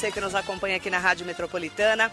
você que nos acompanha aqui na Rádio Metropolitana.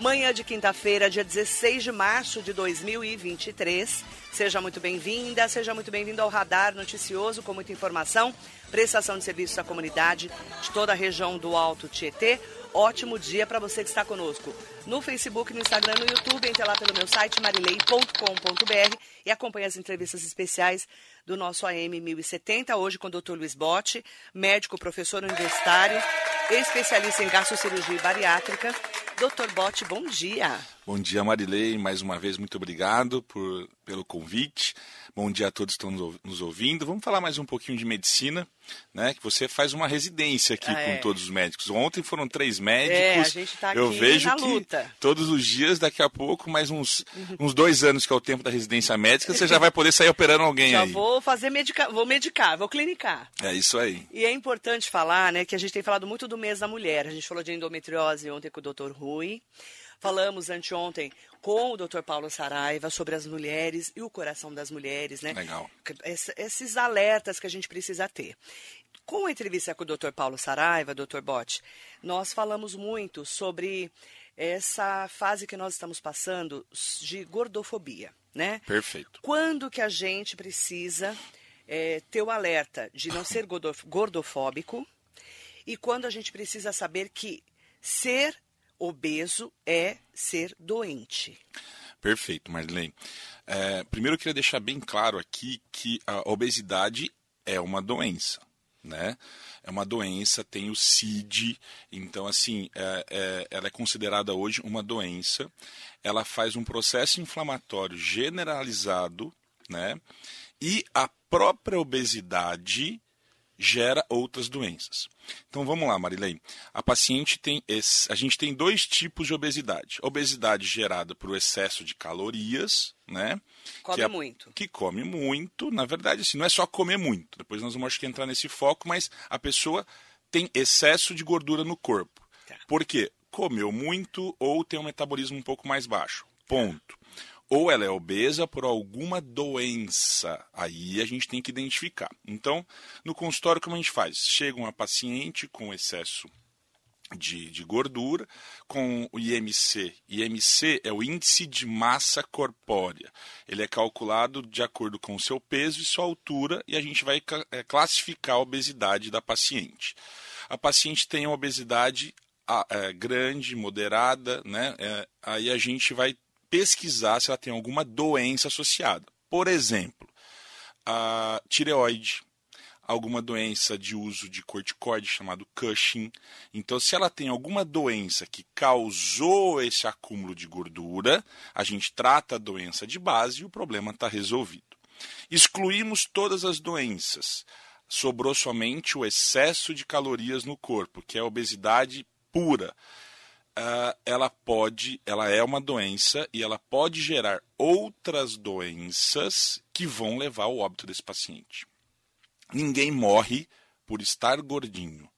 Manhã de quinta-feira, dia 16 de março de 2023. Seja muito bem-vinda, seja muito bem-vindo ao Radar Noticioso com muita informação, prestação de serviços à comunidade de toda a região do Alto Tietê. Ótimo dia para você que está conosco no Facebook, no Instagram, no YouTube. Entre lá pelo meu site marilei.com.br e acompanhe as entrevistas especiais do nosso AM 1070, hoje com o Dr. Luiz Botti, médico, professor universitário, especialista em gastrocirurgia bariátrica. Dr. Botti, bom dia. Bom dia, Marilei. Mais uma vez, muito obrigado por, pelo convite. Bom dia a todos que estão nos ouvindo. Vamos falar mais um pouquinho de medicina, né? Que você faz uma residência aqui Ah, é. com todos os médicos. Ontem foram três médicos. É, a gente tá Eu aqui vejo na que luta. todos os dias, daqui a pouco, mais uns, uns dois anos que é o tempo da residência médica, você já vai poder sair operando alguém Já aí. vou fazer medicar, vou medicar, vou clinicar. É isso aí. E é importante falar, né, que a gente tem falado muito do mês da mulher. A gente falou de endometriose ontem com o Dr. Rui. Falamos anteontem com o Dr. Paulo Saraiva sobre as mulheres e o coração das mulheres, né? Legal. Ess- Esses alertas que a gente precisa ter. Com a entrevista com o Dr. Paulo Saraiva, Dr. Botti, nós falamos muito sobre essa fase que nós estamos passando de gordofobia, né? Perfeito. Quando que a gente precisa eh, ter o alerta de não ser gordof- gordofóbico e quando a gente precisa saber que ser obeso é ser doente. Perfeito, Marlene. É, primeiro eu queria deixar bem claro aqui que a obesidade é uma doença, né? É uma doença, tem o CID, então assim, é- é- ela é considerada hoje uma doença. Ela faz um processo inflamatório generalizado, né? E a própria obesidade gera outras doenças. Então vamos lá, Marilene. A paciente tem esse, a gente tem dois tipos de obesidade. Obesidade gerada por excesso de calorias, né? Come que é- muito. Que come muito, na verdade, assim, não é só comer muito. Depois nós vamos acho que entrar nesse foco, mas a pessoa tem excesso de gordura no corpo. Tá. Por quê? Comeu muito ou tem um metabolismo um pouco mais baixo. Ponto. Ou ela é obesa por alguma doença. Aí a gente tem que identificar. Então, no consultório, como a gente faz? Chega uma paciente com excesso de, de gordura, com o IMC. IMC é o índice de massa corpórea. Ele é calculado de acordo com o seu peso e sua altura, e a gente vai eh, classificar a obesidade da paciente. A paciente tem uma obesidade eh, grande, moderada, né? Eh, aí a gente vai pesquisar se ela tem alguma doença associada. Por exemplo, a tireoide, alguma doença de uso de corticoide chamado Cushing. Então, se ela tem alguma doença que causou esse acúmulo de gordura, a gente trata a doença de base e o problema está resolvido. Excluímos todas as doenças. Sobrou somente o excesso de calorias no corpo, que é a obesidade pura. Ah, ela pode, ela é uma doença e ela pode gerar outras doenças que vão levar ao óbito desse paciente. Ninguém morre por estar gordinho,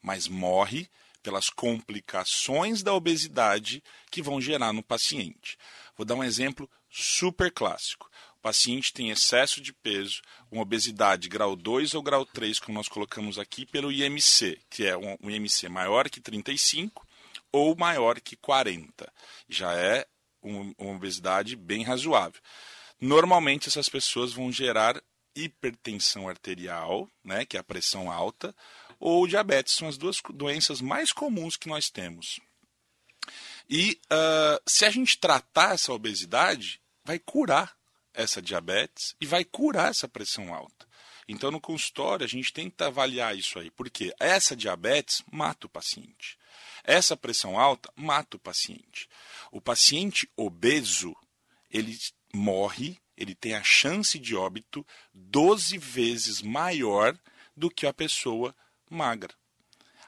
mas morre pelas complicações da obesidade que vão gerar no paciente. Vou dar um exemplo super clássico. O paciente tem excesso de peso, uma obesidade grau 2 ou grau 3, como nós colocamos aqui, pelo IMC, que é um, um IMC maior que 35 ou maior que 40. Já é um- uma obesidade bem razoável. Normalmente essas pessoas vão gerar hipertensão arterial, né, que é a pressão alta, ou diabetes, são as duas doenças mais comuns que nós temos. E ah, se a gente tratar essa obesidade, vai curar essa diabetes e vai curar essa pressão alta. Então, no consultório, a gente tenta avaliar isso aí, porque essa diabetes mata o paciente. Essa pressão alta mata o paciente. O paciente obeso, ele morre, ele tem a chance de óbito 12 vezes maior do que a pessoa magra.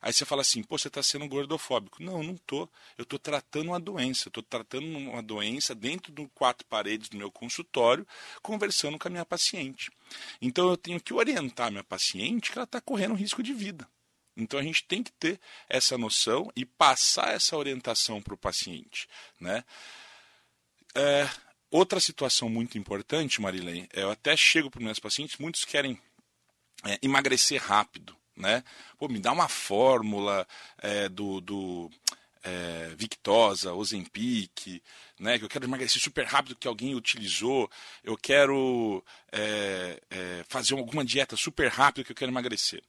Aí você fala assim, pô, você está sendo gordofóbico. Não, não tô. Eu estou tratando uma doença. Estou tratando uma doença dentro de quatro paredes do meu consultório, conversando com a minha paciente. Então eu tenho que orientar a minha paciente que ela está correndo risco de vida. Então a gente tem que ter essa noção e passar essa orientação para o paciente. Né? É, outra situação muito importante, Marilene, eu até chego para os meus pacientes, muitos querem é, emagrecer rápido. Né? Pô, me dá uma fórmula é, do, do é, Victosa, Ozempic, né, que eu quero emagrecer super rápido que alguém utilizou, eu quero é, é, fazer alguma dieta super rápida que eu quero emagrecer.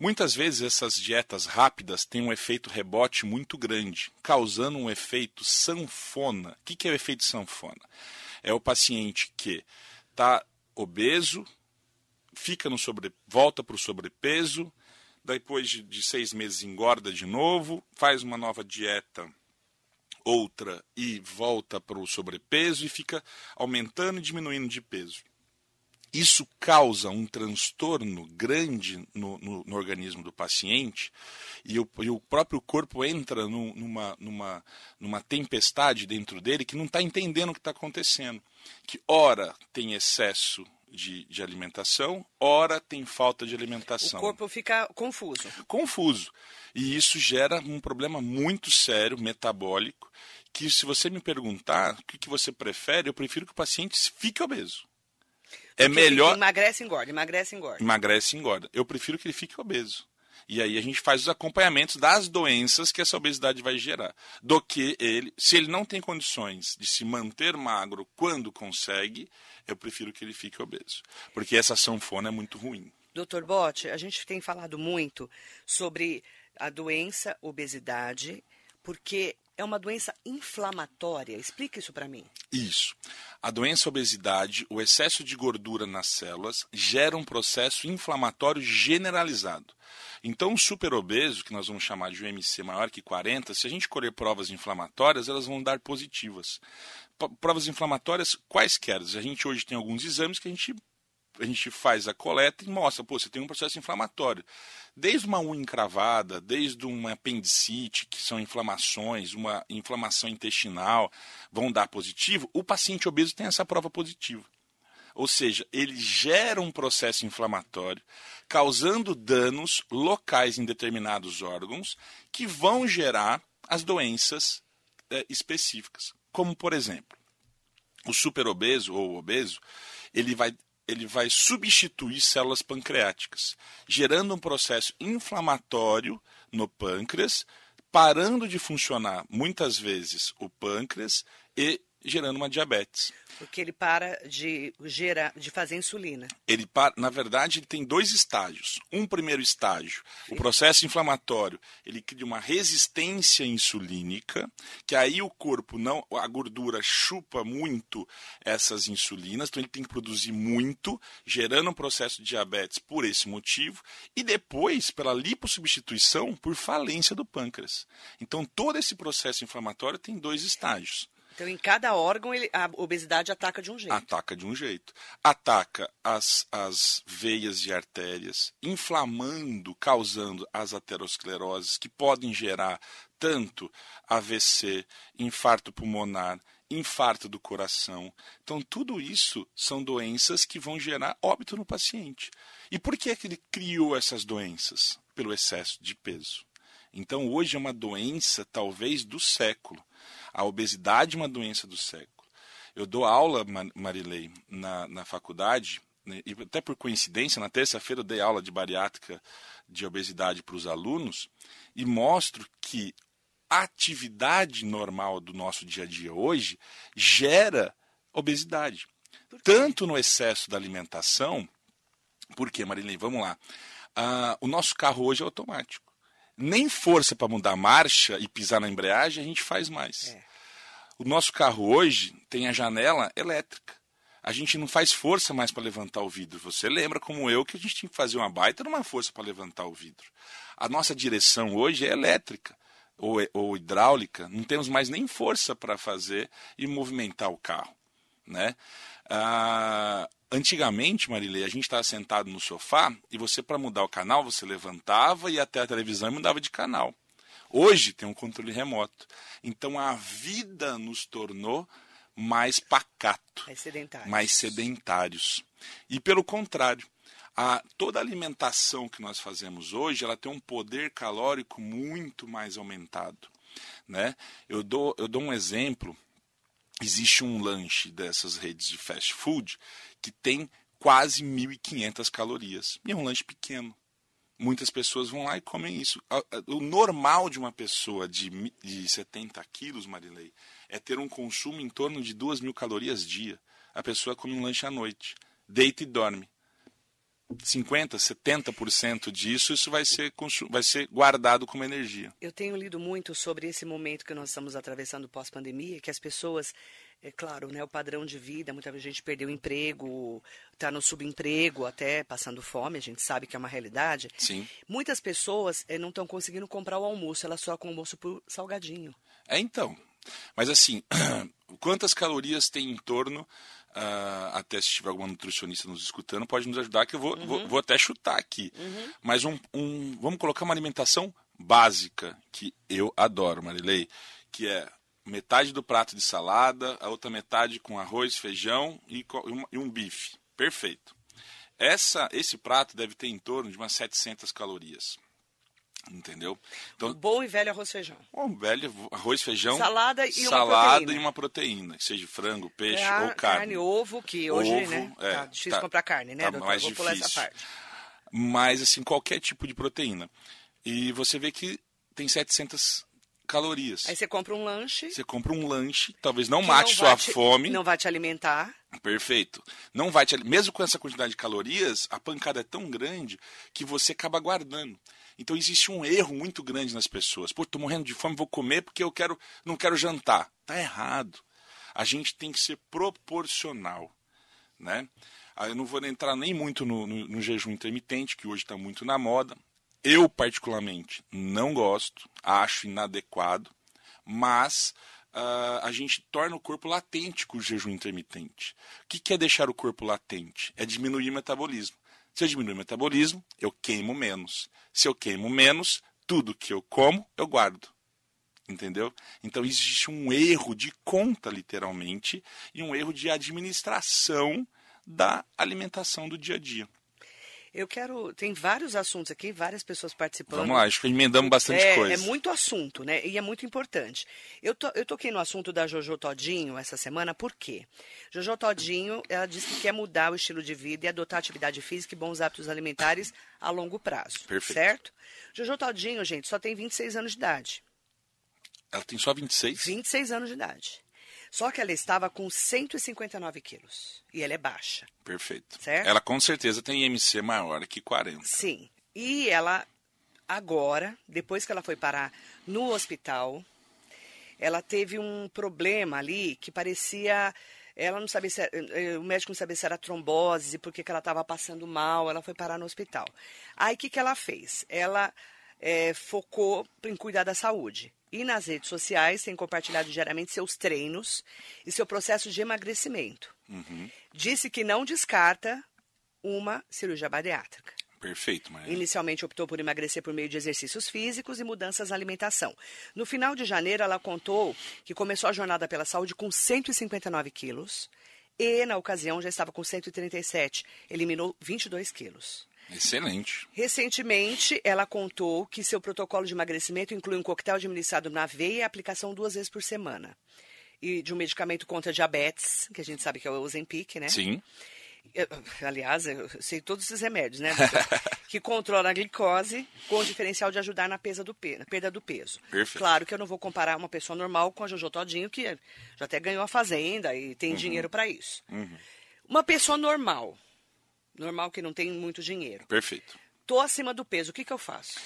Muitas vezes essas dietas rápidas têm um efeito rebote muito grande, causando um efeito sanfona. O que é o efeito sanfona? É o paciente que está obeso, fica no sobre, volta para o sobrepeso, depois de, de seis meses engorda de novo, faz uma nova dieta outra e volta para o sobrepeso e fica aumentando e diminuindo de peso. Isso causa um transtorno grande no, no, no organismo do paciente e o, e o, próprio corpo entra no, numa, numa, numa tempestade dentro dele que não está entendendo o que está acontecendo. Que ora tem excesso de, de, alimentação, ora tem falta de alimentação. O corpo fica confuso. Confuso. E isso gera um problema muito sério, metabólico, que se você me perguntar o que, que você prefere, eu prefiro que o paciente fique obeso. É melhor. Emagrece, engorda, emagrece, engorda. Emagrece, engorda. Eu prefiro que ele fique obeso. E aí a gente faz os acompanhamentos das doenças que essa obesidade vai gerar. Do que ele, se ele não tem condições de se manter magro quando consegue, eu prefiro que ele fique obeso. Porque essa sanfona é muito ruim. Doutor Botti, a gente tem falado muito sobre a doença obesidade, porque é uma doença inflamatória. Explica isso para mim. Isso. A doença obesidade, o excesso de gordura nas células, gera um processo inflamatório generalizado. Então, o superobeso, que nós vamos chamar de UMC maior que 40, se a gente colher provas inflamatórias, elas vão dar positivas. Provas inflamatórias quaisquer. A gente hoje tem alguns exames que a gente a gente faz a coleta e mostra, pô, você tem um processo inflamatório. Desde uma unha encravada, desde uma apendicite, que são inflamações, uma inflamação intestinal, vão dar positivo, o paciente obeso tem essa prova positiva. Ou seja, ele gera um processo inflamatório, causando danos locais em determinados órgãos, que vão gerar as doenças é, específicas. Como, por exemplo, o superobeso ou obeso, ele vai ele vai substituir células pancreáticas, gerando um processo inflamatório no pâncreas, parando de funcionar muitas vezes o pâncreas e gerando uma diabetes. Porque ele para de gerar, de fazer insulina. Ele para, na verdade, ele tem dois estágios. Um primeiro estágio, Sim. o processo inflamatório, ele cria uma resistência insulínica, que aí o corpo não, a gordura chupa muito essas insulinas, então ele tem que produzir muito, gerando um processo de diabetes por esse motivo, e depois pela lipossubstituição por falência do pâncreas. Então todo esse processo inflamatório tem dois estágios. Então, em cada órgão, ele, a obesidade ataca de um jeito. Ataca de um jeito. Ataca as, as veias e artérias, inflamando, causando as ateroscleroses, que podem gerar tanto AVC, infarto pulmonar, infarto do coração. Então, tudo isso são doenças que vão gerar óbito no paciente. E por que, é que ele criou essas doenças? Pelo excesso de peso. Então, hoje é uma doença, talvez, do século. A obesidade é uma doença do século. Eu dou aula, Marilei, na, na faculdade, né, e até por coincidência, na terça-feira eu dei aula de bariátrica de obesidade para os alunos e mostro que a atividade normal do nosso dia a dia hoje gera obesidade. Tanto no excesso da alimentação, porque, Marilei, vamos lá. Uh, o nosso carro hoje é automático nem força para mudar a marcha e pisar na embreagem a gente faz mais. É. O nosso carro hoje tem a janela elétrica. A gente não faz força mais para levantar o vidro. Você lembra, como eu, que a gente tinha que fazer uma baita numa força para levantar o vidro. A nossa direção hoje é elétrica ou, ou hidráulica. Não temos mais nem força para fazer e movimentar o carro. Né? Ah, Antigamente, Marilei, a gente estava sentado no sofá e você, para mudar o canal, você levantava e até a televisão e mudava de canal. Hoje tem um controle remoto. Então a vida nos tornou mais pacato, mais sedentários. mais sedentários. E pelo contrário, a, toda a alimentação que nós fazemos hoje, ela tem um poder calórico muito mais aumentado. Né? Eu, dou, eu dou um exemplo. Existe um lanche dessas redes de fast food que tem quase 1.500 calorias. E é um lanche pequeno. Muitas pessoas vão lá e comem isso. O normal de uma pessoa de, de 70 quilos, Marilei, é ter um consumo em torno de 2 mil calorias dia. A pessoa come um lanche à noite, deita e dorme. 50, 70% disso, isso vai ser, vai ser guardado como energia. Eu tenho lido muito sobre esse momento que nós estamos atravessando pós-pandemia, que as pessoas, é claro, né, o padrão de vida, muita gente perdeu o emprego, está no subemprego, até passando fome, a gente sabe que é uma realidade. Sim. Muitas pessoas é, não estão conseguindo comprar o almoço, elas só com o almoço por salgadinho. É então. Mas assim, quantas calorias tem em torno Uh, até se tiver alguma nutricionista nos escutando, pode nos ajudar, que eu vou, uhum. vou, vou, até chutar aqui. Uhum. Mas um, um, vamos colocar uma alimentação básica, que eu adoro, Marilei, que é metade do prato de salada, a outra metade com arroz, feijão e, e um bife. Perfeito. Essa, esse prato deve ter em torno de umas 700 calorias. Entendeu? Então, um bom e velho arroz feijão. Um velho arroz feijão. Salada e salada uma proteína. e uma proteína, que seja frango, peixe é, ou carne. Carne, ovo, que hoje, ovo, né? É, tá difícil tá, comprar carne, né, tá doutor? mais Vou pular essa difícil. parte. Mas, assim, qualquer tipo de proteína. E você vê que tem 700 calorias. Aí você compra um lanche. Você compra um lanche, talvez não mate não sua te, fome. Não vai te alimentar. Perfeito. Não vai te mesmo com essa quantidade de calorias, a pancada é tão grande que você acaba guardando. Então existe um erro muito grande nas pessoas. Pô, tô morrendo de fome, vou comer porque eu quero, não quero jantar. Tá errado. A gente tem que ser proporcional, né? Ah, eu não vou entrar nem muito no, no, no jejum intermitente, que hoje está muito na moda. Eu, particularmente, não gosto, acho inadequado, mas uh, a gente torna o corpo latente com o jejum intermitente. O que, que é deixar o corpo latente? É diminuir o metabolismo. Se eu diminuir o metabolismo, eu queimo menos. Se eu queimo menos, tudo que eu como, eu guardo. Entendeu? Então existe um erro de conta, literalmente, e um erro de administração da alimentação do dia a dia. Eu quero. Tem vários assuntos aqui, várias pessoas participando. Vamos lá, acho que emendamos bastante é, coisa. É muito assunto, né? E é muito importante. Eu, to, eu toquei no assunto da Jojo Todinho essa semana, por quê? Jojo Todinho, ela disse que quer mudar o estilo de vida e adotar atividade física e bons hábitos alimentares a longo prazo. Perfeito. Certo? Jojo Todinho, gente, só tem 26 anos de idade. Ela tem só 26? 26 anos de idade. Só que ela estava com 159 quilos. E ela é baixa. Perfeito. Certo? Ela com certeza tem IMC maior que 40. Sim. E ela, agora, depois que ela foi parar no hospital, ela teve um problema ali que parecia. Ela não sabia se era, o médico não sabia se era trombose, porque que ela estava passando mal, ela foi parar no hospital. Aí o que, que ela fez? Ela é, focou em cuidar da saúde. E nas redes sociais tem compartilhado diariamente seus treinos e seu processo de emagrecimento. Uhum. Disse que não descarta uma cirurgia bariátrica. Perfeito, Maria. Inicialmente optou por emagrecer por meio de exercícios físicos e mudanças na alimentação. No final de janeiro, ela contou que começou a jornada pela saúde com 159 quilos e, na ocasião, já estava com 137. Eliminou 22 quilos. Excelente. Recentemente, ela contou que seu protocolo de emagrecimento inclui um coquetel administrado na veia e aplicação duas vezes por semana. E de um medicamento contra diabetes, que a gente sabe que é o Ozempic, né? Sim. Eu, aliás, eu sei todos esses remédios, né? que controla a glicose com o diferencial de ajudar na, pesa do pe na perda do peso. Perfeito. Claro que eu não vou comparar uma pessoa normal com a Jojo Todinho, que já até ganhou a fazenda e tem Uhum. dinheiro para isso. Uhum. Uma pessoa normal, normal que não tem muito dinheiro, Perfeito. tô acima do peso, o que, que eu faço?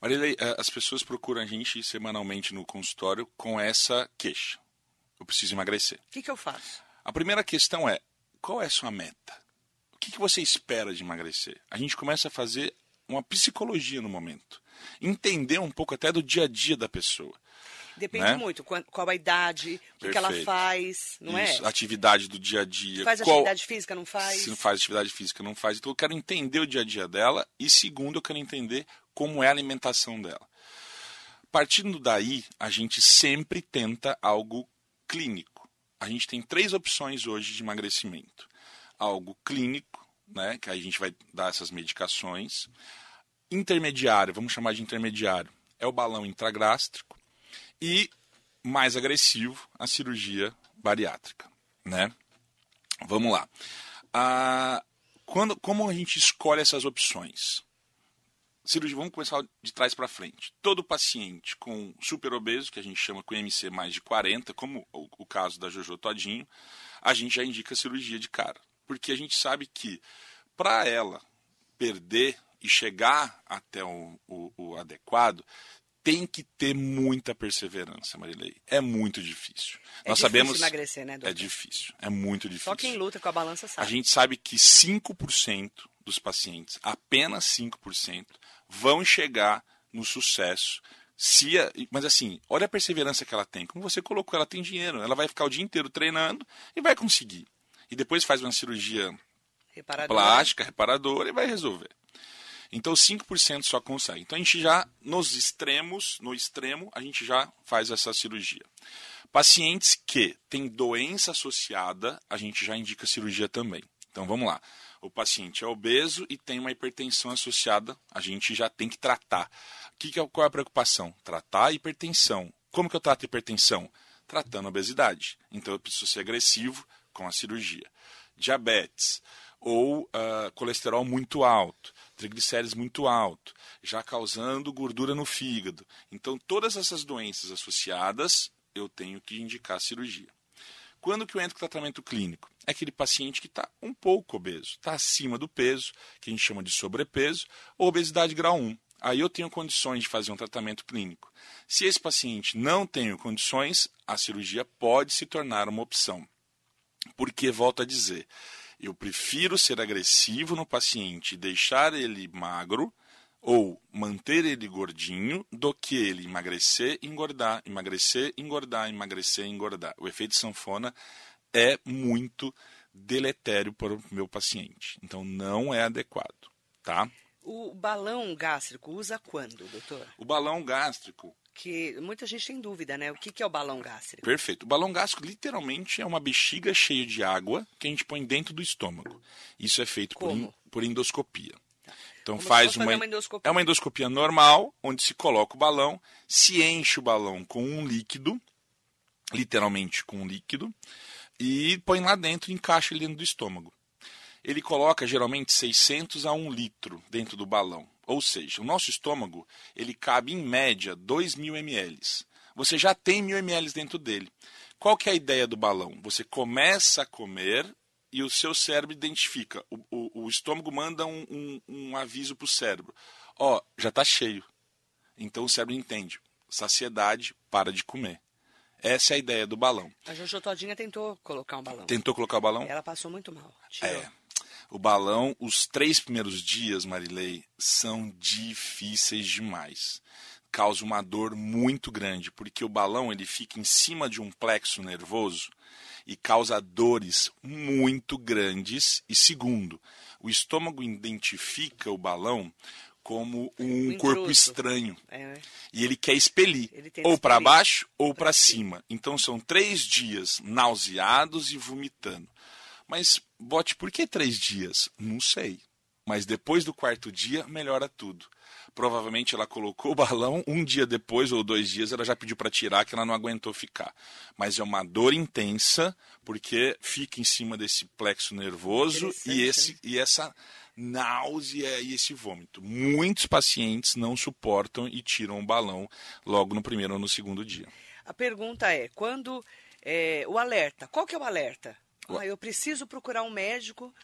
Marilei, eh, as pessoas procuram a gente semanalmente no consultório com essa queixa. Eu preciso emagrecer. O que, que eu faço? A primeira questão é: qual é a sua meta? O que, que você espera de emagrecer? A gente começa a fazer uma psicologia no momento. Entender um pouco até do dia a dia da pessoa. Depende Né? muito, qual a idade, o que, ela faz, não Isso, é? atividade do dia a dia. Faz qual- atividade física, não faz? Se não faz atividade física, não faz. Então eu quero entender o dia a dia dela e segundo eu quero entender como é a alimentação dela. Partindo daí, a gente sempre tenta algo clínico. A gente tem três opções hoje de emagrecimento: algo clínico, né? Que aí a gente vai dar essas medicações. Intermediário, vamos chamar de intermediário, é o balão intragástrico. E mais agressivo, a cirurgia bariátrica, né? Vamos lá. Ah, quando, como a gente escolhe essas opções? Cirurgia, vamos começar de trás para frente. Todo paciente com superobeso, que a gente chama com MC mais de 40, como o, o caso da Jojo Todinho, a gente já indica cirurgia de cara. Porque a gente sabe que para ela perder e chegar até o, o, o adequado, tem que ter muita perseverança, Marilei. É muito difícil. É Nós difícil sabemos emagrecer, né, doutor? é difícil, é muito difícil. Só quem luta com a balança A sabe. gente sabe que 5% dos pacientes, apenas 5%, vão chegar no sucesso. Se a- mas assim, olha a perseverança que ela tem. Como você colocou, ela tem dinheiro. Ela vai ficar o dia inteiro treinando e vai conseguir. E depois faz uma cirurgia Reparador. plástica, reparadora e vai resolver. Então 5% só consegue. Então a gente já, nos extremos, no extremo, a gente já faz essa cirurgia. Pacientes que têm doença associada, a gente já indica cirurgia também. Então vamos lá. O paciente é obeso e tem uma hipertensão associada, a gente já tem que tratar. O que que é, qual é a preocupação? Tratar a hipertensão. Como que eu trato a hipertensão? Tratando a obesidade. Então eu preciso ser agressivo com a cirurgia. Diabetes ou ah, colesterol muito alto, triglicérides muito alto, já causando gordura no fígado. Então todas essas doenças associadas, eu tenho que indicar cirurgia. Quando que eu entro com tratamento clínico? É aquele paciente que está um pouco obeso, está acima do peso, que a gente chama de sobrepeso, ou obesidade grau 1. Aí eu tenho condições de fazer um tratamento clínico. Se esse paciente não tem condições, a cirurgia pode se tornar uma opção. Porque, volto a dizer, eu prefiro ser agressivo no paciente e deixar ele magro ou manter ele gordinho do que ele emagrecer, engordar, emagrecer, engordar, emagrecer, engordar. O efeito sanfona é muito deletério para o meu paciente. Então não é adequado, tá? O balão gástrico usa quando, doutor? O balão gástrico, Que muita gente tem dúvida, né? O que, que é o balão gástrico? perfeito. O balão gástrico literalmente é uma bexiga cheia de água que a gente põe dentro do estômago. Isso é feito por, por endoscopia. Então Como faz uma, uma endoscopia. é uma endoscopia normal, onde se coloca o balão, se enche o balão com um líquido, literalmente com um líquido, e põe lá dentro e encaixa ele dentro do estômago. Ele coloca geralmente 600 a 1 litro dentro do balão. Ou seja, o nosso estômago ele cabe em média 2 mil ml. Você já tem mil ml dentro dele. Qual que é a ideia do balão? Você começa a comer e o seu cérebro identifica. O, o- o estômago manda um, um- um aviso para o cérebro. Ó, já está cheio. Então o cérebro entende. Saciedade, para de comer. Essa é a ideia do balão. A Jojo Todinha tentou colocar um balão. Tentou colocar o balão? Ela passou muito mal. Tirou. É. O balão, os três primeiros dias, Marilei, são difíceis demais. Causa uma dor muito grande, porque o balão ele fica em cima de um plexo nervoso e causa dores muito grandes. E segundo, o estômago identifica o balão como um Um corpo estranho É. e ele quer expelir Ele ou para baixo ou para cima. Então são três dias nauseados e vomitando. Mas, Bote, por que três dias? Não sei. Mas depois do quarto dia, melhora tudo. Provavelmente ela colocou o balão, um dia depois ou dois dias ela já pediu para tirar, que ela não aguentou ficar. Mas é uma dor intensa, porque fica em cima desse plexo nervoso e, esse, e essa náusea e esse vômito. Muitos pacientes não suportam e tiram o balão logo no primeiro ou no segundo dia. A pergunta é, quando é, o alerta, qual que é o alerta? Ah, eu preciso procurar um médico,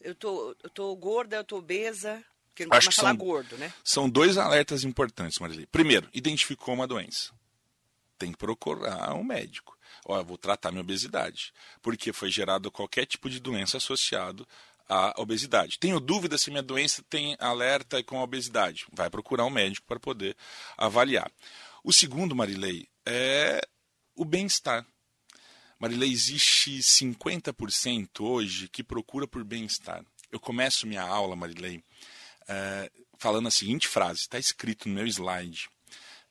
eu tô, eu tô gorda, eu tô obesa, porque não Acho que falar são- gordo, né? São dois alertas importantes, Marilei. Primeiro, identificou uma doença. Tem que procurar um médico. Ó, eu vou tratar minha obesidade. Porque foi gerado qualquer tipo de doença associado à obesidade. Tenho dúvida se minha doença tem alerta com a obesidade. Vai procurar um médico para poder avaliar. O segundo, Marilei, é o bem-estar. Marilei, existe 50% hoje que procura por bem-estar. Eu começo minha aula, Marilei, é, falando a seguinte frase, está escrito no meu slide.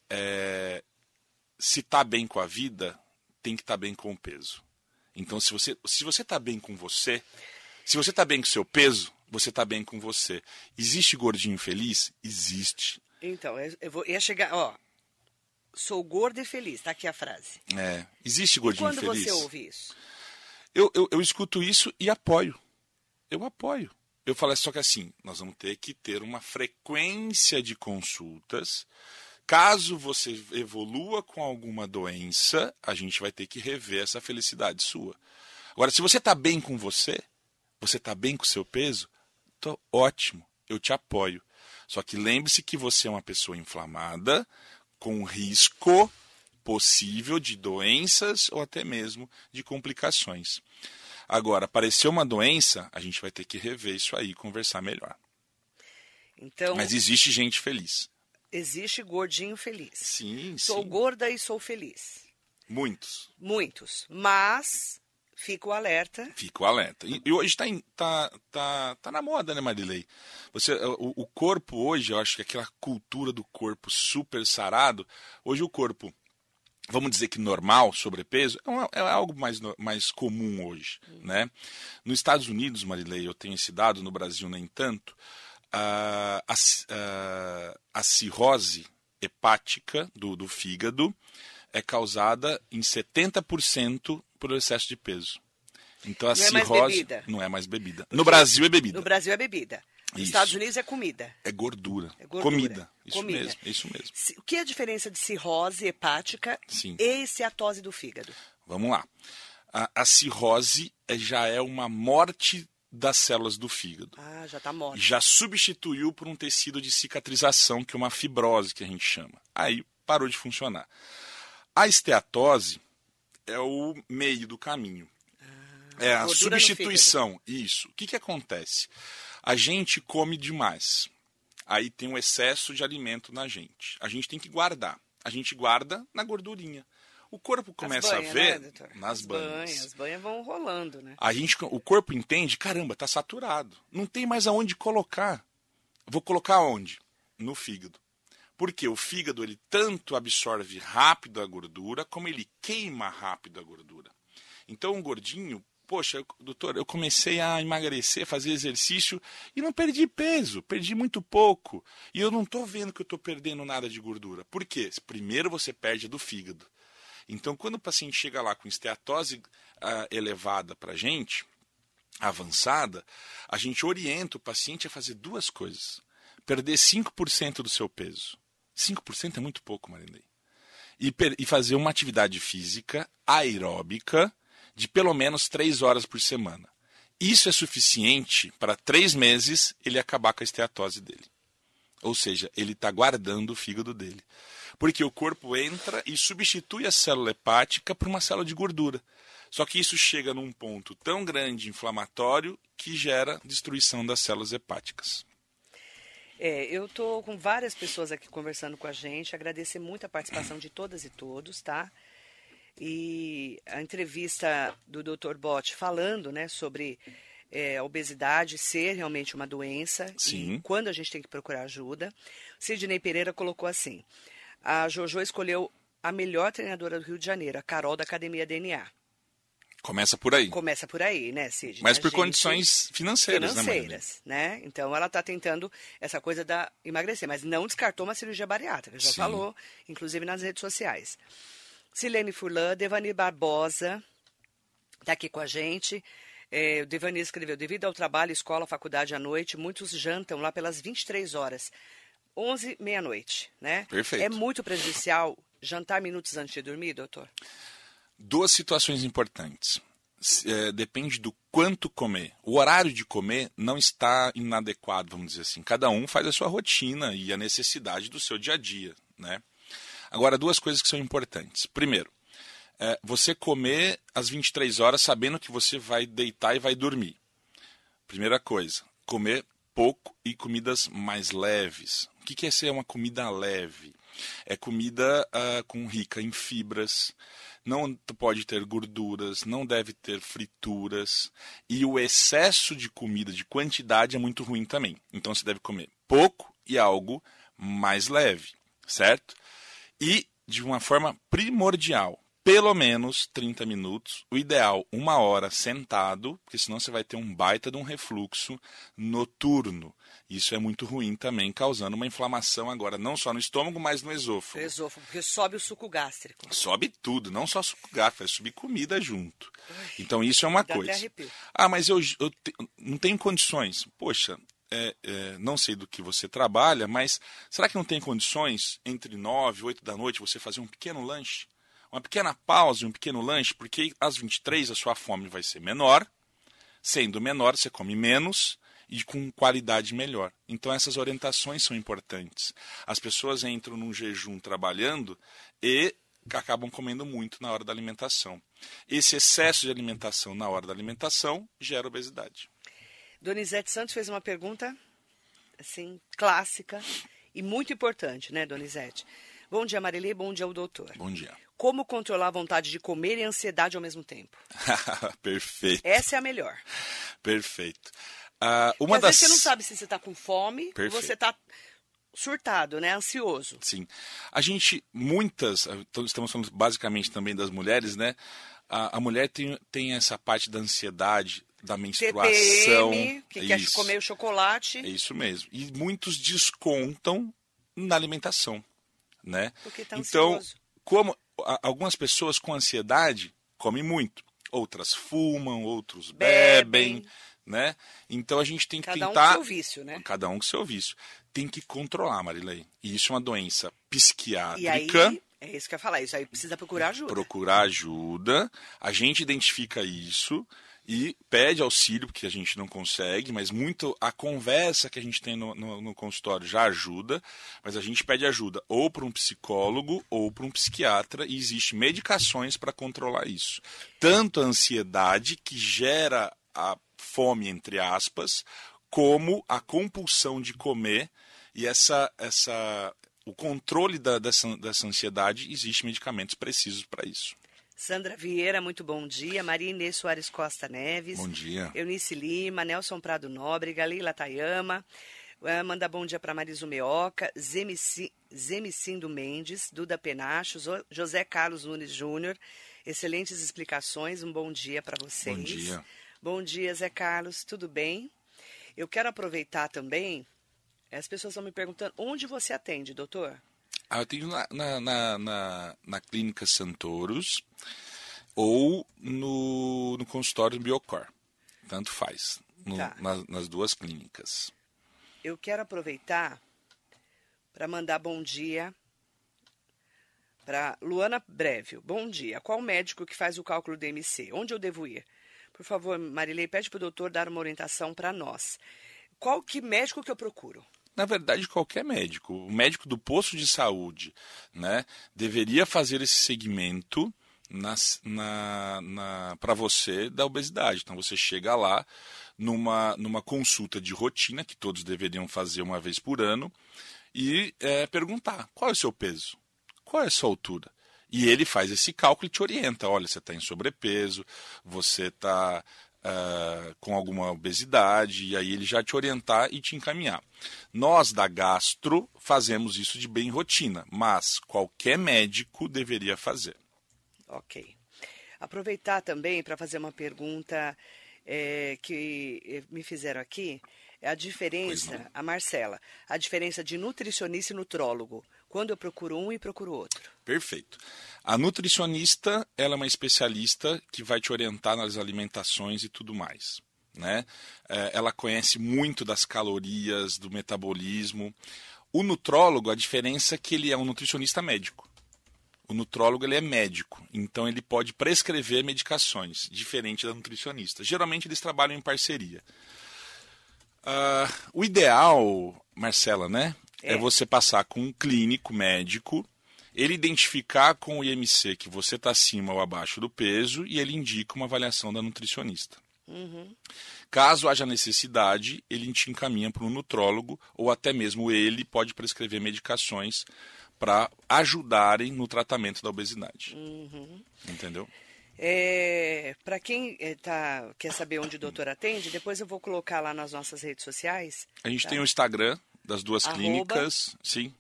É, se está bem com a vida, tem que estar bem com o peso. Então, se você se você está bem com você, se você está bem com o seu peso, você está bem com você. Existe gordinho feliz? Existe. Então, eu, eu vou, ia chegar, ó. Sou gorda e feliz, tá aqui a frase. É, existe gordinho Quando feliz. você ouve isso? Eu, eu, eu escuto isso e apoio. Eu apoio. Eu falo só que assim, nós vamos ter que ter uma frequência de consultas. Caso você evolua com alguma doença, a gente vai ter que rever essa felicidade sua. Agora, se você está bem com você, você está bem com o seu peso, tô ótimo, eu te apoio. Só que lembre-se que você é uma pessoa inflamada, com risco possível de doenças ou até mesmo de complicações. Agora, apareceu uma doença, a gente vai ter que rever isso aí, conversar melhor. Então, Mas existe gente feliz. existe gordinho feliz. Sim, Sou sim. gorda e sou feliz. Muitos. Muitos. Mas fico alerta. Fico alerta. E, e hoje está tá, tá, tá na moda, né, Marilei? Você, o, o corpo hoje, eu acho que aquela cultura do corpo super sarado, hoje o corpo, vamos dizer que normal, sobrepeso, é, é algo mais, mais comum hoje, né? Nos Estados Unidos, Marilei, eu tenho esse dado, no Brasil nem tanto, a, a, a, a cirrose hepática do, do fígado é causada em 70% por excesso de peso. Então a Não é mais cirrose bebida. não é mais bebida. No Brasil é bebida. No Brasil é bebida. Nos Isso. Estados Unidos é comida. É gordura. É gordura. Comida. Isso Comida. mesmo, isso mesmo. O que é a diferença de cirrose hepática Sim. e esteatose do fígado? Vamos lá. A, a cirrose é- já é uma morte das células do fígado. Ah, já está morto. Já substituiu por um tecido de cicatrização, que é uma fibrose que a gente chama. Aí parou de funcionar. A esteatose é o meio do caminho. é a Ah, gordura substituição. Isso. O que, que acontece? A gente come demais. Aí tem um excesso de alimento na gente. A gente tem que guardar. A gente guarda na gordurinha. O corpo começa banhas, a ver né, nas As banhas. As banhas vão rolando, né? A gente, o corpo entende, caramba, tá saturado. Não tem mais aonde colocar. Vou colocar onde? No fígado. Porque o fígado ele tanto absorve rápido a gordura, como ele queima rápido a gordura. Então, um gordinho, poxa, doutor, eu comecei a emagrecer, fazer exercício e não perdi peso, perdi muito pouco. E eu não estou vendo que eu estou perdendo nada de gordura. Por quê? Primeiro você perde do fígado. Então, quando o paciente chega lá com esteatose ah, elevada para a gente, avançada, a gente orienta o paciente a fazer duas coisas. Perder 5% do seu peso. 5% é muito pouco, Marinei. E, e fazer uma atividade física aeróbica de pelo menos 3 horas por semana. Isso é suficiente para três meses ele acabar com a esteatose dele. Ou seja, ele está guardando o fígado dele. Porque o corpo entra e substitui a célula hepática por uma célula de gordura. Só que isso chega num ponto tão grande inflamatório que gera destruição das células hepáticas. É, eu tô com várias pessoas aqui conversando com a gente. Agradecer muito a participação de todas e todos, tá? E a entrevista do Dr. Bott falando, né, sobre é, a obesidade ser realmente uma doença Sim. e quando a gente tem que procurar ajuda. Sidney Pereira colocou assim: a Jojo escolheu a melhor treinadora do Rio de Janeiro, a Carol da Academia DNA. Começa por aí. Começa por aí, né, Sidney? Mas por gente- condições financeiras, né, Marilene? financeiras, né? Então ela está tentando essa coisa da emagrecer, mas não descartou uma cirurgia bariátrica, já Sim. falou, inclusive nas redes sociais. Silene Furlan, Devani Barbosa está aqui com a gente. É, o Devani escreveu: devido ao trabalho, escola, faculdade à noite, muitos jantam lá pelas 23 horas. 11, meia-noite, né? Perfeito. É muito prejudicial jantar minutos antes de dormir, doutor? Duas situações importantes. É, depende do quanto comer. O horário de comer não está inadequado, vamos dizer assim. Cada um faz a sua rotina e a necessidade do seu dia a dia, né? Agora, duas coisas que são importantes. Primeiro, é, você comer às 23 horas sabendo que você vai deitar e vai dormir. Primeira coisa, comer pouco e comidas mais leves. O que é ser uma comida leve? É comida ah, com rica em fibras, não pode ter gorduras, não deve ter frituras e o excesso de comida, de quantidade é muito ruim também. Então você deve comer pouco e algo mais leve, certo? E de uma forma primordial, pelo menos 30 minutos. O ideal, uma hora sentado, porque senão você vai ter um baita de um refluxo noturno. Isso é muito ruim também, causando uma inflamação agora, não só no estômago, mas no esôfago. Esôfago, porque sobe o suco gástrico. Sobe tudo, não só suco gástrico, vai subir comida junto. Então isso é uma coisa. até arrepio. Ah, mas eu, eu te- não tenho condições. Poxa, é, é, não sei do que você trabalha, mas será que não tem condições entre 9 e 8 da noite você fazer um pequeno lanche? Uma pequena pausa, e um pequeno lanche, porque às 23 a sua fome vai ser menor. Sendo menor, você come menos e com qualidade melhor. Então essas orientações são importantes. As pessoas entram num jejum trabalhando e acabam comendo muito na hora da alimentação. Esse excesso de alimentação na hora da alimentação gera obesidade. Donizete Santos fez uma pergunta, assim, clássica e muito importante, né, Donizete? Bom dia, Marilê. Bom dia, o doutor. Bom dia. Como controlar a vontade de comer e a ansiedade ao mesmo tempo? Perfeito, Essa é a melhor. perfeito. Ah, Porque uma às das você não sabe se você está com fome ou Perfeito. você está surtado, né? Ansioso. Sim. A gente, muitas, então estamos falando basicamente também das mulheres, né? A, a mulher tem, tem essa parte da ansiedade, da menstruação. TPM, que quer Isso. comer o chocolate, É isso mesmo. E muitos descontam na alimentação, né? porque está então, ansioso. como algumas pessoas com ansiedade comem muito, outras fumam, outros bebem, Bebem. né? Então a gente tem que Cada um com tentar seu vício, né? cada um com seu vício. Tem que controlar, Marilei. E isso é uma doença E aí, psiquiátrica. é isso que eu ia falar, isso aí precisa procurar ajuda. Procurar ajuda. A gente identifica isso e pede auxílio, porque a gente não consegue, mas muito a conversa que a gente tem no, no- no consultório já ajuda, mas a gente pede ajuda ou para um psicólogo ou para um psiquiatra e existe medicações para controlar isso. Tanto a ansiedade, que gera a fome, entre aspas, como a compulsão de comer e essa, essa, o controle da, dessa, dessa ansiedade, existe medicamentos precisos para isso. Sandra Vieira, muito bom dia. Maria Inês Soares Costa Neves. Bom dia. Eunice Lima, Nelson Prado Nóbrega, Leila Tayama. eh, Manda bom dia para Marizu Meoca, Zemici- Zemicindo Mendes, Duda Penacho, Zo- José Carlos Nunes Júnior. Excelentes explicações, um bom dia para vocês. Bom dia. Bom dia, Zé Carlos, tudo bem? Eu quero aproveitar também, as pessoas estão me perguntando, onde você atende, doutor? Ah, eu tenho na, na, na, na, Clínica Santoros ou no, no consultório Biocor. Tanto faz. no- Tá. nas, nas duas clínicas. Eu quero aproveitar para mandar bom dia para Luana Brevio. Bom dia. Qual médico que faz o cálculo do MC? Onde eu devo ir? Por favor, Marilei, pede para o doutor dar uma orientação para nós. Qual que médico que eu procuro? Na verdade, qualquer médico, o médico do posto de saúde, né, deveria fazer esse segmento nas- na, na, para você da obesidade. Então, você chega lá numa, numa consulta de rotina, que todos deveriam fazer uma vez por ano, e é, perguntar qual é o seu peso, qual é a sua altura. E ele faz esse cálculo e te orienta. Olha, você está em sobrepeso, você está com alguma obesidade, e aí ele já te orientar e te encaminhar. Nós da gastro fazemos isso de bem rotina, mas qualquer médico deveria fazer. Ok. Aproveitar também para fazer uma pergunta eh, que eh, me fizeram aqui. É a diferença, a Marcela, a diferença de nutricionista e nutrólogo. Quando eu procuro um e procuro outro. Perfeito. A nutricionista, ela é uma especialista que vai te orientar nas alimentações e tudo mais. Né? É, Ela conhece muito das calorias, do metabolismo. O nutrólogo, a diferença é que ele é um nutricionista médico. O nutrólogo ele é médico, então ele pode prescrever medicações, diferente da nutricionista. Geralmente eles trabalham em parceria. Ah, o ideal, Marcela, né? É. É. você passar com um clínico médico, ele identificar com o IMC que você está acima ou abaixo do peso e ele indica uma avaliação da nutricionista. Caso haja necessidade, ele te encaminha para um nutrólogo ou até mesmo ele pode prescrever medicações para ajudarem no tratamento da obesidade. Entendeu? É, para quem eh, tá, quer saber onde o doutor atende, depois eu vou colocar lá nas nossas redes sociais. A gente Tá. tem o Instagram das duas Arroba. clínicas, sim,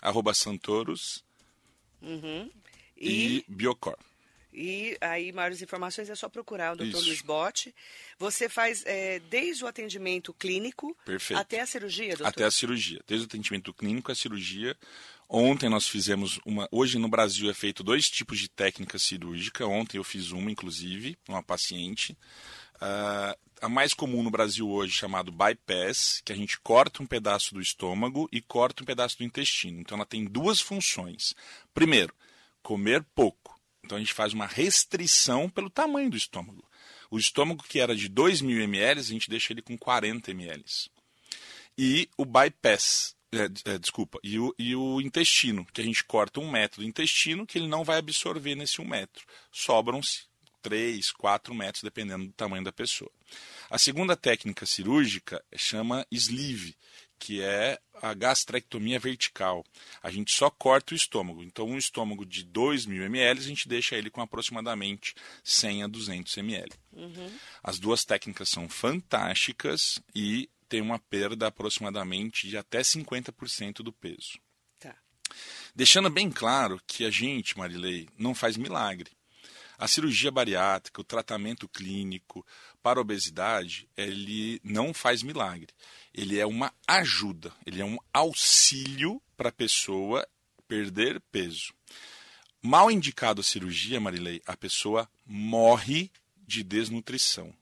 arroba Santoros Uhum. e, E, Biocor. E aí, maiores informações é só procurar o Dr. Isso. Luiz Botti. Você faz é, desde o atendimento clínico Perfeito. até a cirurgia, doutor? Até a cirurgia. Desde o atendimento clínico à cirurgia. Ontem nós fizemos uma. Hoje no Brasil é feito dois tipos de técnica cirúrgica. Ontem eu fiz uma, inclusive, uma paciente. Ah, a mais comum no Brasil hoje chamado bypass, que a gente corta um pedaço do estômago e corta um pedaço do intestino. Então ela tem duas funções. Primeiro, comer pouco. Então a gente faz uma restrição pelo tamanho do estômago. O estômago que era de 2 mil ml, a gente deixa ele com 40 ml. E o bypass, é, é, desculpa, e o, e o intestino, que a gente corta um metro do intestino que ele não vai absorver nesse um metro. Sobram-se 3, 4 metros, dependendo do tamanho da pessoa. A segunda técnica cirúrgica chama sleeve, que é a gastrectomia vertical. A gente só corta o estômago. Então, um estômago de 2 mil ml, a gente deixa ele com aproximadamente 100 a 200 ml. As duas técnicas são fantásticas e tem uma perda aproximadamente de até 50% do peso. Tá. Deixando bem claro que a gente, Marilei, não faz milagre. A cirurgia bariátrica, o tratamento clínico para obesidade, ele não faz milagre. Ele é uma ajuda, ele é um auxílio para a pessoa perder peso. Mal indicado a cirurgia, Marilei, a pessoa morre de desnutrição.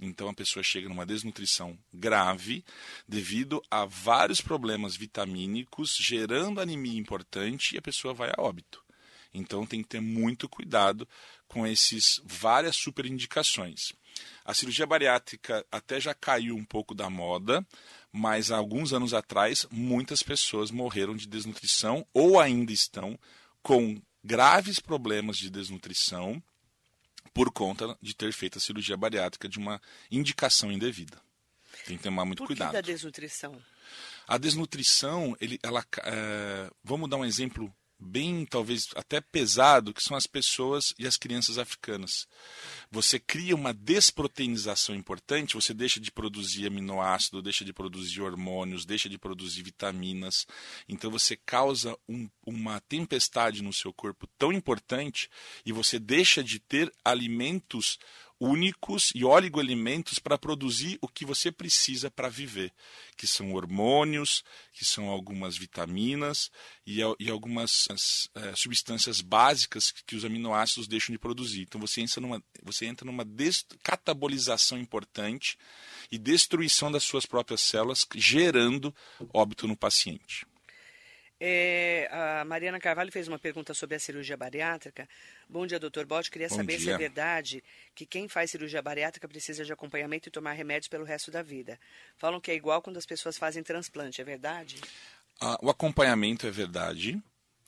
Então a pessoa chega numa desnutrição grave devido a vários problemas vitamínicos, gerando anemia importante e a pessoa vai a óbito. Então tem que ter muito cuidado com esses várias superindicações. A cirurgia bariátrica até já caiu um pouco da moda, mas há alguns anos atrás muitas pessoas morreram de desnutrição ou ainda estão com graves problemas de desnutrição por conta de ter feito a cirurgia bariátrica de uma indicação indevida. Tem que tomar muito Por cuidado. que da desnutrição? A desnutrição, ele, ela, é, vamos dar um exemplo bem, talvez até pesado, que são as pessoas e as crianças africanas. Você cria uma desproteinização importante, você deixa de produzir aminoácido, deixa de produzir hormônios, deixa de produzir vitaminas. Então você causa um, uma tempestade no seu corpo tão importante e você deixa de ter alimentos únicos e oligoelementos para produzir o que você precisa para viver, que são hormônios, que são algumas vitaminas e, e algumas é, substâncias básicas que, que os aminoácidos deixam de produzir. Então você entra numa, você entra numa catabolização importante e destruição das suas próprias células, gerando óbito no paciente. É, a Mariana Carvalho fez uma pergunta sobre a cirurgia bariátrica. Bom dia, doutor Bote. Queria Bom saber se dia. é verdade que quem faz cirurgia bariátrica precisa de acompanhamento e tomar remédios pelo resto da vida. Falam que é igual quando as pessoas fazem transplante, é verdade? Ah, o acompanhamento é verdade,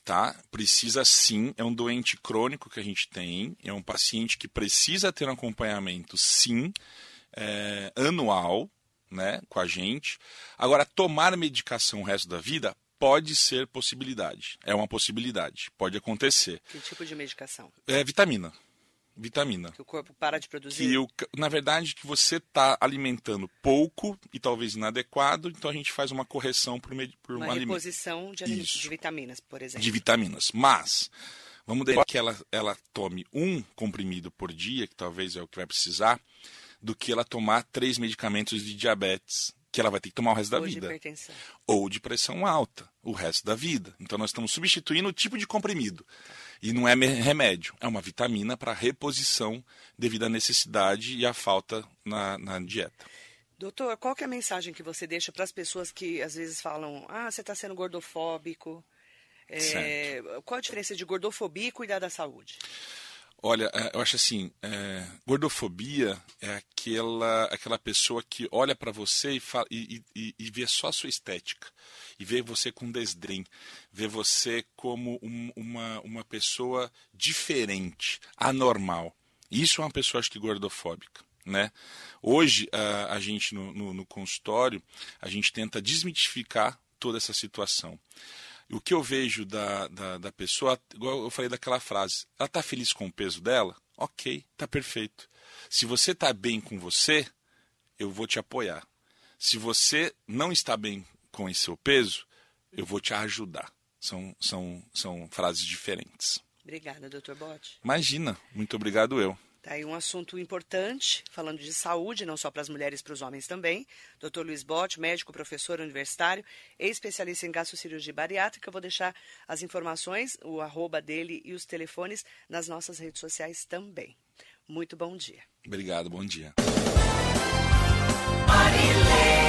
tá? Precisa sim, é um doente crônico que a gente tem, é um paciente que precisa ter um acompanhamento sim, é, anual, né, com a gente. Agora, tomar medicação o resto da vida pode ser possibilidade, é uma possibilidade, pode acontecer. Que tipo de medicação? É vitamina, vitamina. Que o corpo para de produzir? Que o, na verdade que você está alimentando pouco e talvez inadequado, então a gente faz uma correção por, por uma um alimento reposição de, de vitaminas, por exemplo. de vitaminas. Mas vamos deixar que ela, ela tome um comprimido por dia, que talvez é o que vai precisar, do que ela tomar três medicamentos de diabetes, que ela vai ter que tomar o resto da Ou de vida. hipertensão. Ou de pressão alta, o resto da vida. Então nós estamos substituindo o tipo de comprimido. E não é remédio, é uma vitamina para reposição devido à necessidade e à falta na, na dieta. Doutor, qual que é a mensagem que você deixa para as pessoas que às vezes falam, ah, você está sendo gordofóbico? É, qual a diferença de gordofobia e cuidar da saúde? Olha, é, eu acho assim, é, gordofobia é aquela, aquela pessoa que olha para você e, fala, e, e, e vê só a sua estética, e vê você com desdém, vê você como um- uma, uma pessoa diferente, anormal. Isso é uma pessoa, acho que, gordofóbica. Né? Hoje, a, a gente no, no, no consultório, a gente tenta desmitificar toda essa situação. O que eu vejo da, da, da pessoa, igual eu falei daquela frase, ela está feliz com o peso dela? Ok, está perfeito. Se você está bem com você, eu vou te apoiar. Se você não está bem com esse seu peso, eu vou te ajudar. São, são, são frases diferentes. Obrigada, doutor Bote. Imagina, muito obrigado eu. Tá aí um assunto importante, falando de saúde, não só para as mulheres, para os homens também. Dr. Luiz Botti, médico, professor universitário, especialista em gastrocirurgia bariátrica. Eu vou deixar as informações, o arroba dele e os telefones nas nossas redes sociais também. Muito bom dia. Obrigado, bom dia. Marilê.